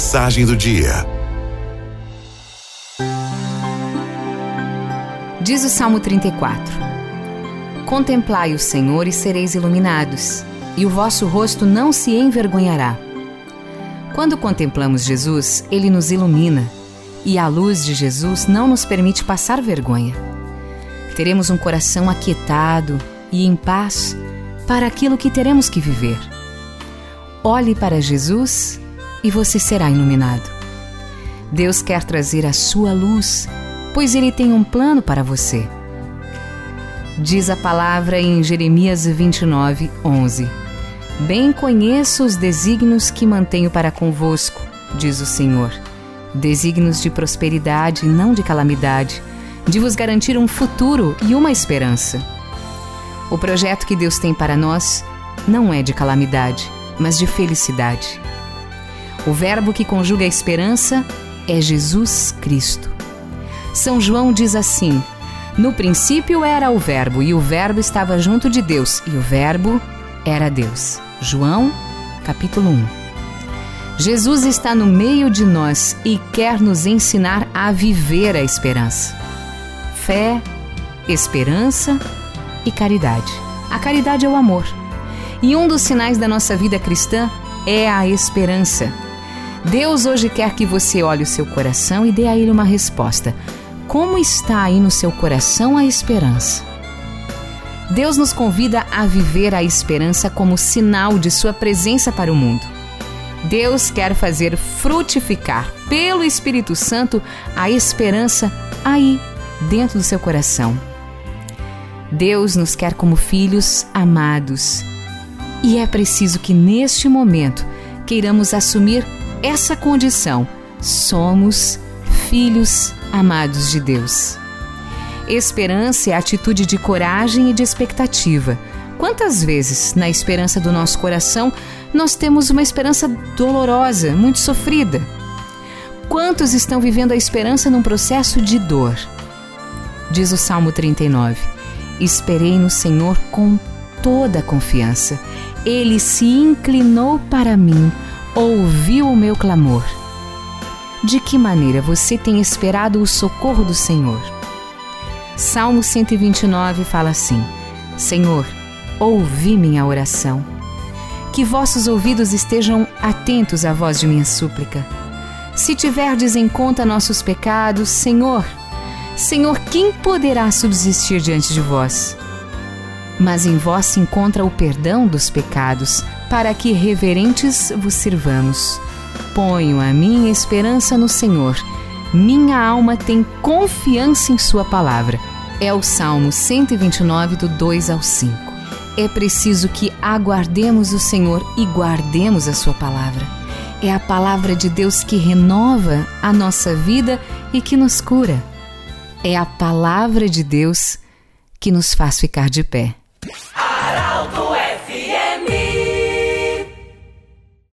Mensagem do dia. Diz o Salmo 34: Contemplai o Senhor e sereis iluminados, e o vosso rosto não se envergonhará. Quando contemplamos Jesus, ele nos ilumina, e a luz de Jesus não nos permite passar vergonha. Teremos um coração aquietado e em paz para aquilo que teremos que viver. Olhe para Jesus e você será iluminado. Deus quer trazer a sua luz, pois Ele tem um plano para você. Diz a palavra em Jeremias 29, 11: Bem conheço os desígnios que mantenho para convosco, diz o Senhor. Desígnios de prosperidade, não de calamidade, de vos garantir um futuro e uma esperança. O projeto que Deus tem para nós não é de calamidade, mas de felicidade. O verbo que conjuga a esperança é Jesus Cristo. São João diz assim: No princípio era o Verbo, e o Verbo estava junto de Deus, e o Verbo era Deus. João, capítulo 1. Jesus está no meio de nós e quer nos ensinar a viver a esperança. Fé, esperança e caridade. A caridade é o amor. E um dos sinais da nossa vida cristã é a esperança. Deus hoje quer que você olhe o seu coração e dê a ele uma resposta. Como está aí no seu coração a esperança? Deus nos convida a viver a esperança como sinal de sua presença para o mundo. Deus quer fazer frutificar pelo Espírito Santo a esperança aí, dentro do seu coração. Deus nos quer como filhos amados. E é preciso que neste momento queiramos assumir essa condição, somos filhos amados de Deus. Esperança é atitude de coragem e de expectativa. Quantas vezes, na esperança do nosso coração, nós temos uma esperança dolorosa, muito sofrida? Quantos estão vivendo a esperança num processo de dor? Diz o Salmo 39: Esperei no Senhor com toda a confiança. Ele se inclinou para mim ouviu o meu clamor. De que maneira você tem esperado o socorro do Senhor? Salmo 129 fala assim: Senhor, ouvi minha oração. Que vossos ouvidos estejam atentos à voz de minha súplica. Se tiverdes em conta nossos pecados, Senhor, Senhor, quem poderá subsistir diante de vós? Mas em vós se encontra o perdão dos pecados, para que reverentes vos sirvamos. Ponho a minha esperança no Senhor. Minha alma tem confiança em Sua palavra. É o Salmo 129, do 2 ao 5. É preciso que aguardemos o Senhor e guardemos a Sua palavra. É a palavra de Deus que renova a nossa vida e que nos cura. É a palavra de Deus que nos faz ficar de pé. Peace.